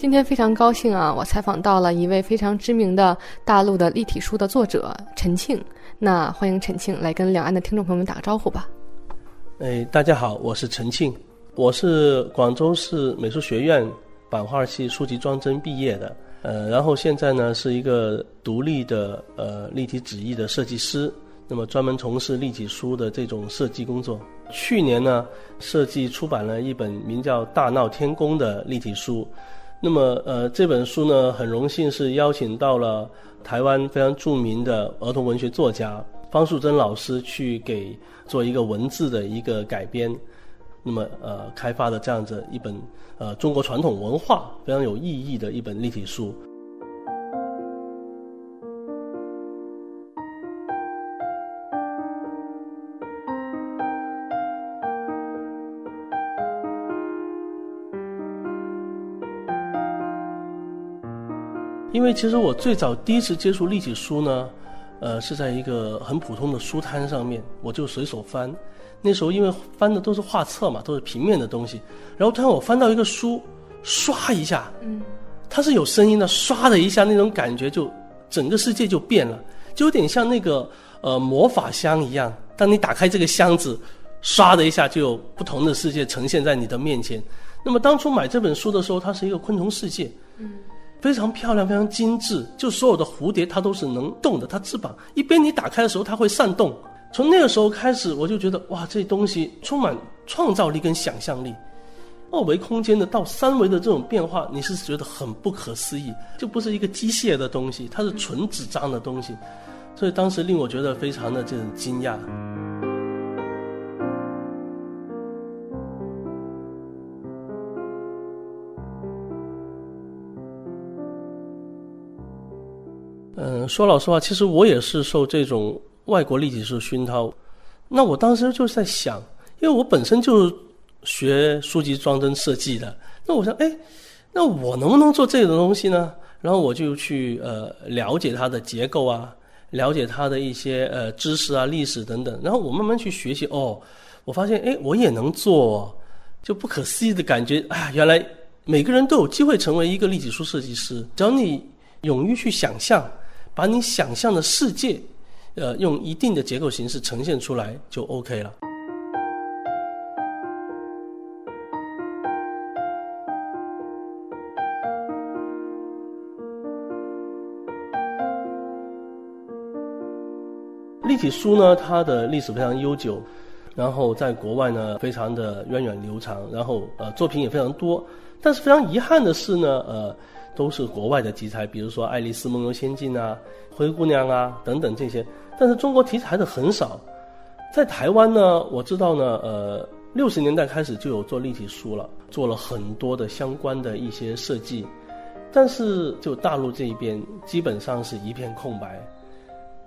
今天非常高兴啊，我采访到了一位非常知名的大陆的立体书的作者陈庆。那欢迎陈庆来跟两岸的听众朋友们打个招呼吧。哎，大家好，我是陈庆，我是广州市美术学院版画系书籍装帧毕业的，呃，然后现在呢是一个独立的呃立体纸艺的设计师，那么专门从事立体书的这种设计工作。去年呢，设计出版了一本名叫《大闹天宫》的立体书。那么，呃，这本书呢，很荣幸是邀请到了台湾非常著名的儿童文学作家方素珍老师去给做一个文字的一个改编。那么，呃，开发的这样子一本呃中国传统文化非常有意义的一本立体书。因为其实我最早第一次接触立体书呢，呃，是在一个很普通的书摊上面，我就随手翻。那时候因为翻的都是画册嘛，都是平面的东西。然后突然我翻到一个书，唰一下，嗯，它是有声音的，唰的一下，那种感觉就整个世界就变了，就有点像那个呃魔法箱一样。当你打开这个箱子，唰的一下就有不同的世界呈现在你的面前。那么当初买这本书的时候，它是一个昆虫世界，嗯。非常漂亮，非常精致。就所有的蝴蝶，它都是能动的，它翅膀一边你打开的时候，它会扇动。从那个时候开始，我就觉得哇，这东西充满创造力跟想象力。二维空间的到三维的这种变化，你是觉得很不可思议，就不是一个机械的东西，它是纯纸张的东西。所以当时令我觉得非常的这种惊讶。说老实话，其实我也是受这种外国立体书熏陶。那我当时就在想，因为我本身就是学书籍装帧设计的，那我想，哎，那我能不能做这种东西呢？然后我就去呃了解它的结构啊，了解它的一些呃知识啊、历史等等。然后我慢慢去学习，哦，我发现，哎，我也能做，就不可思议的感觉。哎呀，原来每个人都有机会成为一个立体书设计师，只要你勇于去想象。把你想象的世界，呃，用一定的结构形式呈现出来就 OK 了。立体书呢，它的历史非常悠久，然后在国外呢非常的源远流长，然后呃作品也非常多。但是非常遗憾的是呢，呃。都是国外的题材，比如说《爱丽丝梦游仙境》啊，《灰姑娘》啊等等这些，但是中国题材的很少。在台湾呢，我知道呢，呃，六十年代开始就有做立体书了，做了很多的相关的一些设计，但是就大陆这一边基本上是一片空白。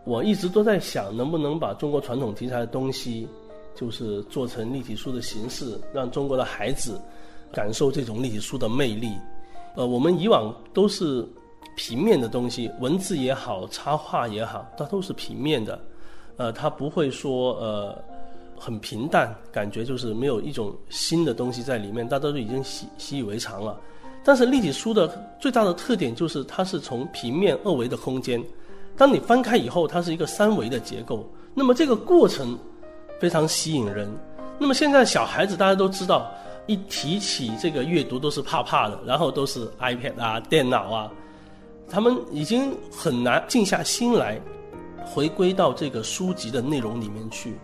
我一直都在想，能不能把中国传统题材的东西，就是做成立体书的形式，让中国的孩子感受这种立体书的魅力。呃，我们以往都是平面的东西，文字也好，插画也好，它都是平面的，呃，它不会说呃很平淡，感觉就是没有一种新的东西在里面，大家都已经习习以为常了。但是立体书的最大的特点就是它是从平面二维的空间，当你翻开以后，它是一个三维的结构，那么这个过程非常吸引人。那么现在小孩子大家都知道。一提起这个阅读都是怕怕的，然后都是 iPad 啊、电脑啊，他们已经很难静下心来回归到这个书籍的内容里面去。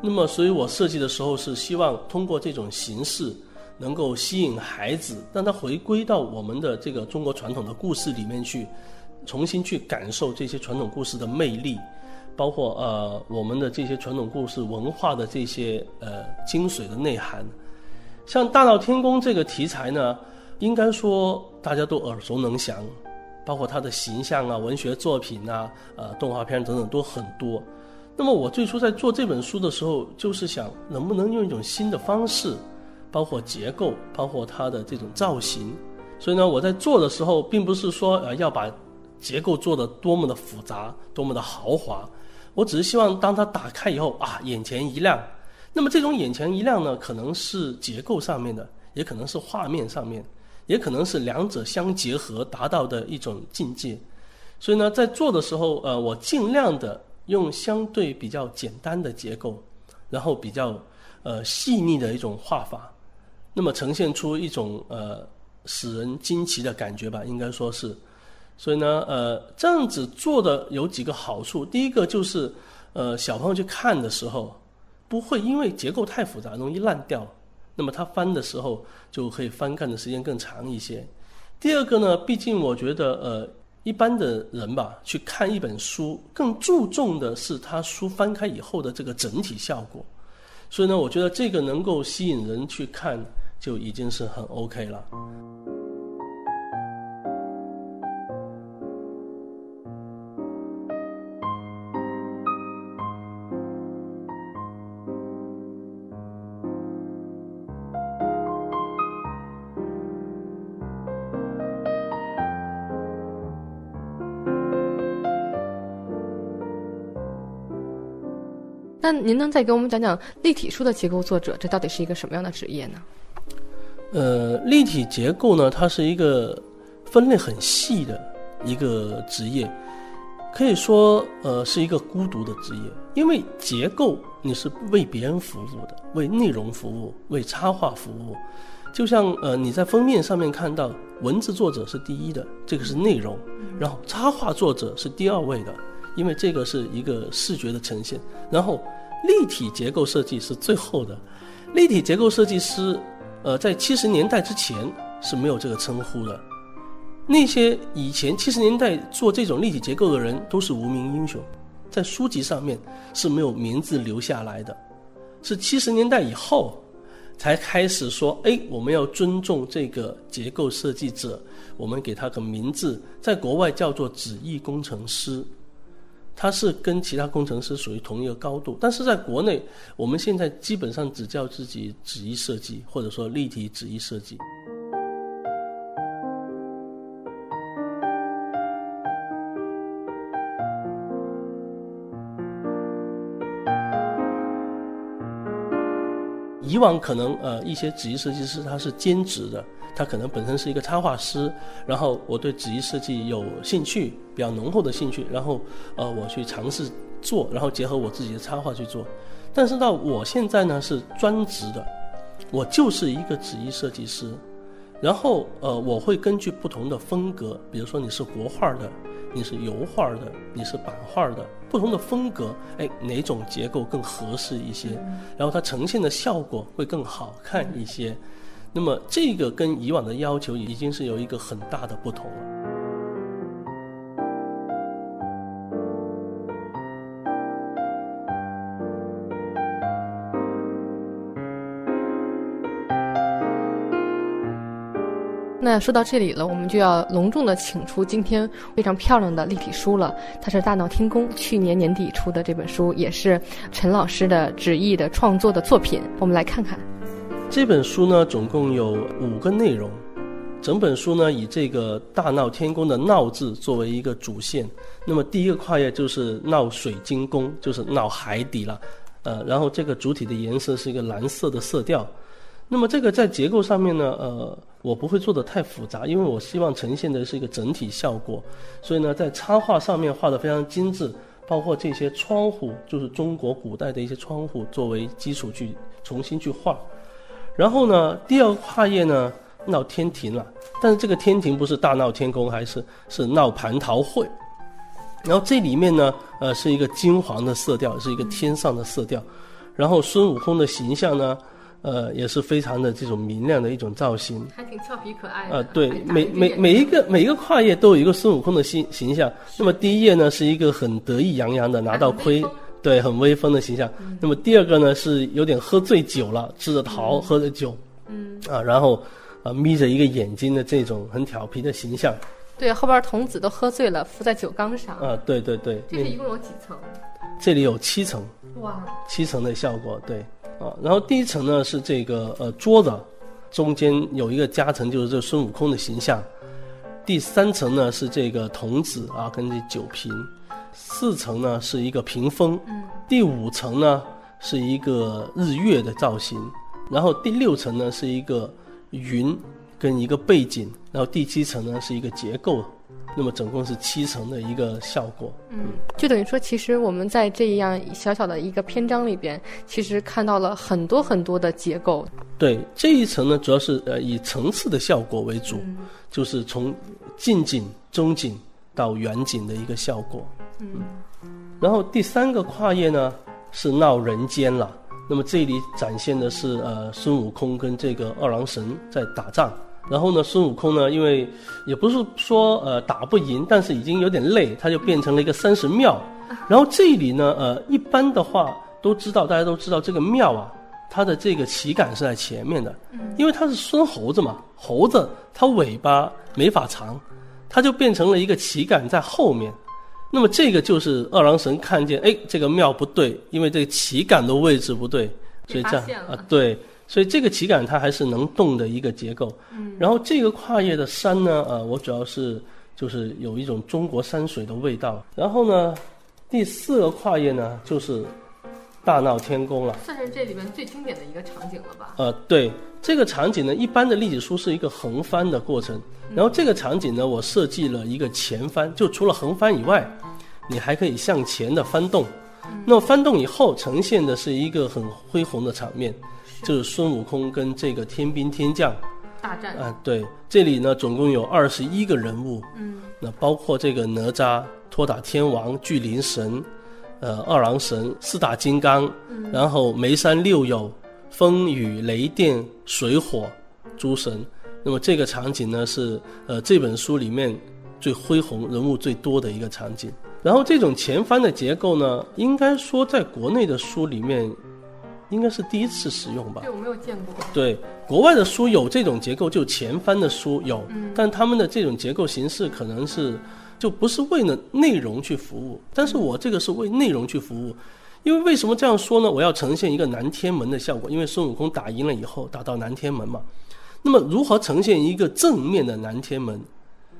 那么，所以我设计的时候是希望通过这种形式，能够吸引孩子，让他回归到我们的这个中国传统的故事里面去，重新去感受这些传统故事的魅力，包括呃我们的这些传统故事文化的这些呃精髓的内涵。像《大闹天宫》这个题材呢，应该说大家都耳熟能详，包括它的形象啊、文学作品啊、呃动画片等等都很多。那么我最初在做这本书的时候，就是想能不能用一种新的方式，包括结构，包括它的这种造型。所以呢，我在做的时候，并不是说呃要把结构做得多么的复杂、多么的豪华，我只是希望当它打开以后啊，眼前一亮。那么这种眼前一亮呢，可能是结构上面的，也可能是画面上面。也可能是两者相结合达到的一种境界。所以呢，在做的时候，呃，我尽量的用相对比较简单的结构，然后比较呃细腻的一种画法，那么呈现出一种呃使人惊奇的感觉吧，应该说是。所以呢，呃，这样子做的有几个好处。第一个就是，呃，小朋友去看的时候，不会因为结构太复杂容易烂掉，那么它翻的时候就可以翻看的时间更长一些。第二个呢，毕竟我觉得，呃，一般的人吧，去看一本书，更注重的是他书翻开以后的这个整体效果。所以呢，我觉得这个能够吸引人去看，就已经是很 OK 了。那您能再给我们讲讲立体书的结构作者，这到底是一个什么样的职业呢？呃，立体结构呢，它是一个分类很细的一个职业，可以说呃是一个孤独的职业，因为结构你是为别人服务的，为内容服务，为插画服务。就像呃你在封面上面看到文字作者是第一的，这个是内容，然后插画作者是第二位的。因为这个是一个视觉的呈现，然后立体结构设计是最后的。立体结构设计师，呃，在七十年代之前是没有这个称呼的。那些以前七十年代做这种立体结构的人都是无名英雄，在书籍上面是没有名字留下来的。是七十年代以后才开始说，哎，我们要尊重这个结构设计者，我们给他个名字，在国外叫做纸艺工程师。它是跟其他工程师属于同一个高度，但是在国内，我们现在基本上只叫自己纸艺设计，或者说立体纸艺设计。以往可能呃一些纸艺设计师他是兼职的。他可能本身是一个插画师，然后我对纸艺设计有兴趣，比较浓厚的兴趣，然后呃我去尝试做，然后结合我自己的插画去做。但是到我现在呢是专职的，我就是一个纸艺设计师，然后呃我会根据不同的风格，比如说你是国画的，你是油画的，你是版画的，不同的风格，哎哪种结构更合适一些，然后它呈现的效果会更好看一些。那么这个跟以往的要求已经是有一个很大的不同了。那说到这里了，我们就要隆重的请出今天非常漂亮的立体书了。它是大闹天宫去年年底出的这本书，也是陈老师的旨意的创作的作品。我们来看看。这本书呢，总共有五个内容。整本书呢，以这个“大闹天宫”的“闹”字作为一个主线。那么第一个跨越就是闹水晶宫，就是闹海底了。呃，然后这个主体的颜色是一个蓝色的色调。那么这个在结构上面呢，呃，我不会做的太复杂，因为我希望呈现的是一个整体效果。所以呢，在插画上面画的非常精致，包括这些窗户，就是中国古代的一些窗户作为基础去重新去画。然后呢，第二个跨页呢闹天庭了，但是这个天庭不是大闹天宫，还是是闹蟠桃会。然后这里面呢，呃，是一个金黄的色调，是一个天上的色调。然后孙悟空的形象呢，呃，也是非常的这种明亮的一种造型，还挺俏皮可爱的。呃，对，每每每一个每一个跨页都有一个孙悟空的形形象。那么第一页呢，是一个很得意洋洋的拿到盔。对，很威风的形象。那么第二个呢，是有点喝醉酒了，吃着桃，喝着酒，嗯，啊，然后，啊，眯着一个眼睛的这种很调皮的形象。对，后边童子都喝醉了，伏在酒缸上。啊，对对对。这是一共有几层？这里有七层。哇。七层的效果，对，啊，然后第一层呢是这个呃桌子，中间有一个夹层，就是这孙悟空的形象。第三层呢是这个童子啊，跟这酒瓶。四层呢是一个屏风，第五层呢是一个日月的造型，然后第六层呢是一个云，跟一个背景，然后第七层呢是一个结构，那么总共是七层的一个效果。嗯，就等于说，其实我们在这样小小的一个篇章里边，其实看到了很多很多的结构。对这一层呢，主要是呃以层次的效果为主，就是从近景、中景到远景的一个效果。嗯，然后第三个跨页呢是闹人间了。那么这里展现的是呃孙悟空跟这个二郎神在打仗，然后呢孙悟空呢因为也不是说呃打不赢，但是已经有点累，他就变成了一个三神庙。然后这里呢呃一般的话都知道，大家都知道这个庙啊，它的这个旗杆是在前面的，因为它是孙猴子嘛，猴子它尾巴没法长，它就变成了一个旗杆在后面。那么这个就是二郎神看见，哎，这个庙不对，因为这个旗杆的位置不对，所以这样啊，对，所以这个旗杆它还是能动的一个结构。嗯，然后这个跨越的山呢，呃，我主要是就是有一种中国山水的味道。然后呢，第四个跨越呢，就是大闹天宫了，算是这里面最经典的一个场景了吧？呃，对，这个场景呢，一般的立体书是一个横翻的过程。然后这个场景呢，我设计了一个前翻，就除了横翻以外，你还可以向前的翻动。那么翻动以后呈现的是一个很恢宏的场面，就是孙悟空跟这个天兵天将大战。啊，对，这里呢总共有二十一个人物，嗯，那包括这个哪吒、托塔天王、巨灵神、呃二郎神、四大金刚，然后眉山六友、风雨雷电水火诸神。那么这个场景呢是呃这本书里面最恢宏、人物最多的一个场景。然后这种前翻的结构呢，应该说在国内的书里面应该是第一次使用吧？对，我没有见过。对，国外的书有这种结构，就前翻的书有，但他们的这种结构形式可能是就不是为了内容去服务。但是我这个是为内容去服务，因为为什么这样说呢？我要呈现一个南天门的效果，因为孙悟空打赢了以后，打到南天门嘛。那么如何呈现一个正面的南天门，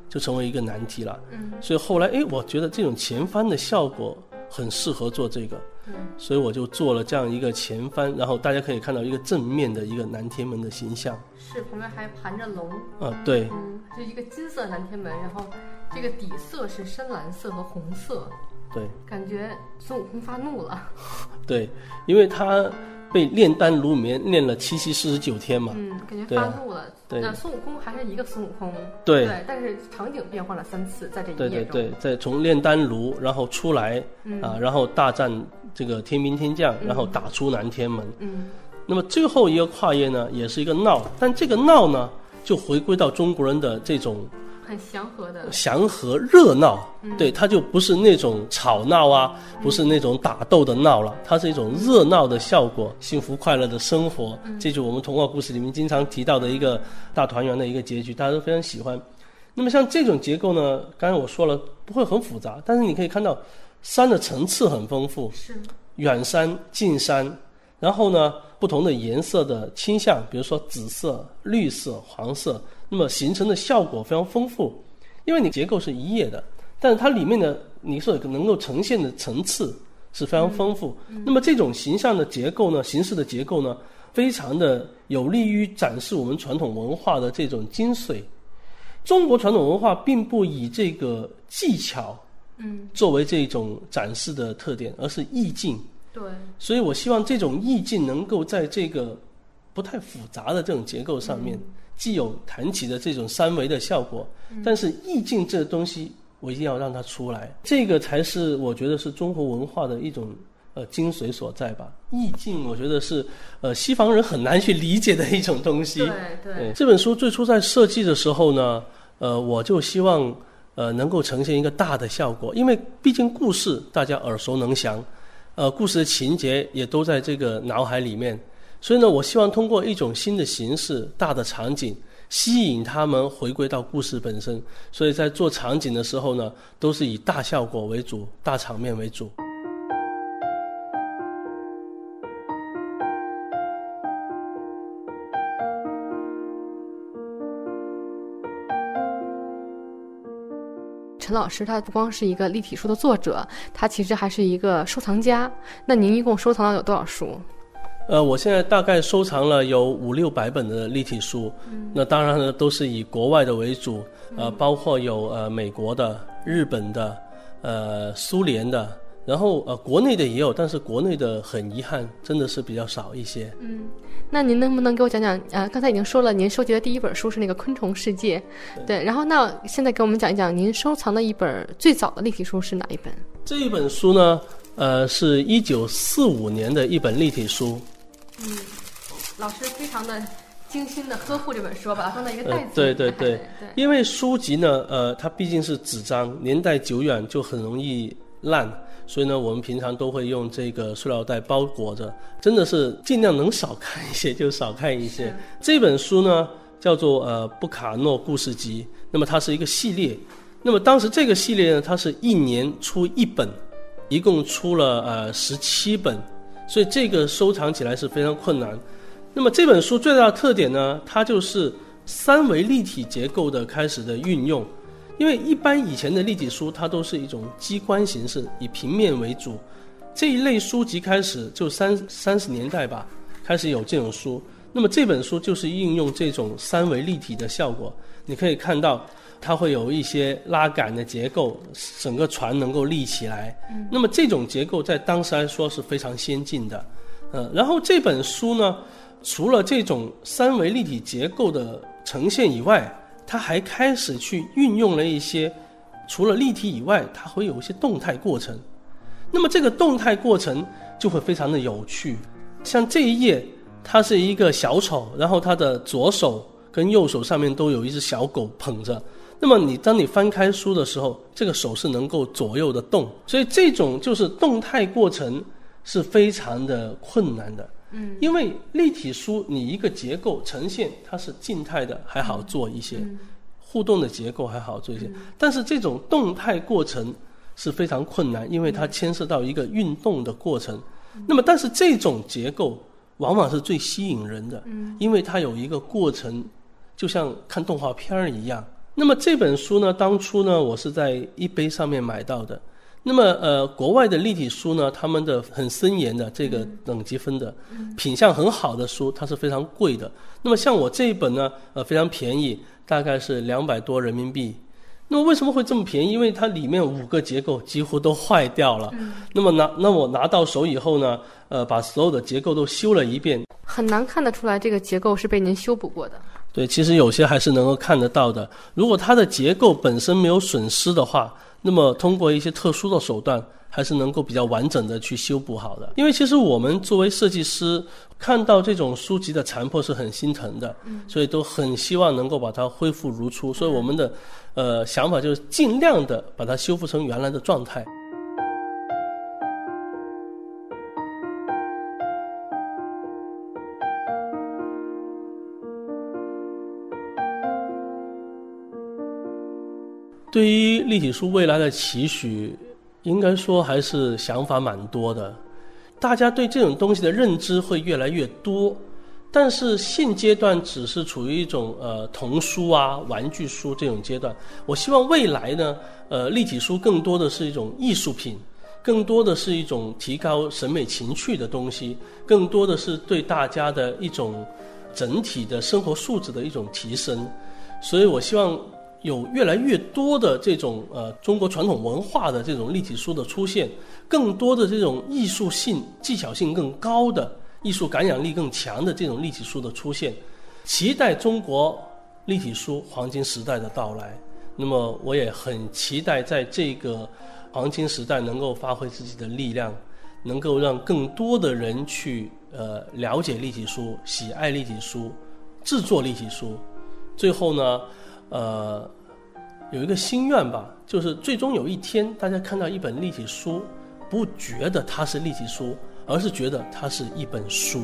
就成为一个难题了。嗯，所以后来哎，我觉得这种前翻的效果很适合做这个，嗯，所以我就做了这样一个前翻，然后大家可以看到一个正面的一个南天门的形象。是，旁边还盘着龙。啊，对。嗯，就一个金色南天门，然后这个底色是深蓝色和红色。对。感觉孙悟空发怒了。对，因为他。被炼丹炉里面炼了七七四十九天嘛，嗯，感觉发怒了。对，那孙悟空还是一个孙悟空。对，对，但是场景变换了三次，在这一对对，在从炼丹炉，然后出来啊，然后大战这个天兵天将，然后打出南天门。嗯，那么最后一个跨越呢，也是一个闹，但这个闹呢，就回归到中国人的这种。很祥和的，祥和热闹，对，它就不是那种吵闹啊，不是那种打斗的闹了，它是一种热闹的效果，幸福快乐的生活，这就我们童话故事里面经常提到的一个大团圆的一个结局，大家都非常喜欢。那么像这种结构呢，刚才我说了不会很复杂，但是你可以看到山的层次很丰富，是远山近山，然后呢不同的颜色的倾向，比如说紫色、绿色、黄色。那么形成的效果非常丰富，因为你结构是一页的，但是它里面的你所能够呈现的层次是非常丰富。那么这种形象的结构呢，形式的结构呢，非常的有利于展示我们传统文化的这种精髓。中国传统文化并不以这个技巧，嗯，作为这种展示的特点，而是意境。对。所以我希望这种意境能够在这个不太复杂的这种结构上面。既有弹起的这种三维的效果，但是意境这东西我一定要让它出来，这个才是我觉得是中国文化的一种呃精髓所在吧。意境我觉得是呃西方人很难去理解的一种东西。对对。这本书最初在设计的时候呢，呃，我就希望呃能够呈现一个大的效果，因为毕竟故事大家耳熟能详，呃，故事的情节也都在这个脑海里面。所以呢，我希望通过一种新的形式、大的场景，吸引他们回归到故事本身。所以在做场景的时候呢，都是以大效果为主、大场面为主。陈老师他不光是一个立体书的作者，他其实还是一个收藏家。那您一共收藏了有多少书？呃，我现在大概收藏了有五六百本的立体书，那当然呢都是以国外的为主，呃，包括有呃美国的、日本的、呃苏联的，然后呃国内的也有，但是国内的很遗憾真的是比较少一些。嗯，那您能不能给我讲讲？呃，刚才已经说了，您收集的第一本书是那个《昆虫世界》，对，然后那现在给我们讲一讲您收藏的一本最早的立体书是哪一本？这一本书呢，呃，是一九四五年的一本立体书。嗯，老师非常的精心的呵护这本书，把它放在一个袋子里。对对 对对，因为书籍呢，呃，它毕竟是纸张，年代久远就很容易烂，所以呢，我们平常都会用这个塑料袋包裹着，真的是尽量能少看一些就少看一些。这本书呢叫做呃布卡诺故事集，那么它是一个系列，那么当时这个系列呢，它是一年出一本，一共出了呃十七本。所以这个收藏起来是非常困难。那么这本书最大的特点呢，它就是三维立体结构的开始的运用。因为一般以前的立体书它都是一种机关形式，以平面为主。这一类书籍开始就三三十年代吧，开始有这种书。那么这本书就是应用这种三维立体的效果。你可以看到。它会有一些拉杆的结构，整个船能够立起来。那么这种结构在当时来说是非常先进的。呃，然后这本书呢，除了这种三维立体结构的呈现以外，它还开始去运用了一些除了立体以外，它会有一些动态过程。那么这个动态过程就会非常的有趣。像这一页，它是一个小丑，然后他的左手跟右手上面都有一只小狗捧着。那么你当你翻开书的时候，这个手是能够左右的动，所以这种就是动态过程是非常的困难的。嗯，因为立体书你一个结构呈现它是静态的还好做一些，互动的结构还好做一些，但是这种动态过程是非常困难，因为它牵涉到一个运动的过程。那么但是这种结构往往是最吸引人的，因为它有一个过程，就像看动画片儿一样。那么这本书呢，当初呢，我是在一杯上面买到的。那么呃，国外的立体书呢，他们的很森严的这个等级分的，品相很好的书，它是非常贵的。那么像我这一本呢，呃，非常便宜，大概是两百多人民币。那么为什么会这么便宜？因为它里面五个结构几乎都坏掉了。那么拿那我拿到手以后呢，呃，把所有的结构都修了一遍。很难看得出来这个结构是被您修补过的。对，其实有些还是能够看得到的。如果它的结构本身没有损失的话，那么通过一些特殊的手段，还是能够比较完整的去修补好的。因为其实我们作为设计师，看到这种书籍的残破是很心疼的，所以都很希望能够把它恢复如初。所以我们的呃想法就是尽量的把它修复成原来的状态。对于立体书未来的期许，应该说还是想法蛮多的。大家对这种东西的认知会越来越多，但是现阶段只是处于一种呃童书啊、玩具书这种阶段。我希望未来呢，呃，立体书更多的是一种艺术品，更多的是一种提高审美情趣的东西，更多的是对大家的一种整体的生活素质的一种提升。所以我希望。有越来越多的这种呃中国传统文化的这种立体书的出现，更多的这种艺术性、技巧性更高的、艺术感染力更强的这种立体书的出现，期待中国立体书黄金时代的到来。那么，我也很期待在这个黄金时代能够发挥自己的力量，能够让更多的人去呃了解立体书、喜爱立体书、制作立体书。最后呢，呃。有一个心愿吧，就是最终有一天，大家看到一本立体书，不觉得它是立体书，而是觉得它是一本书。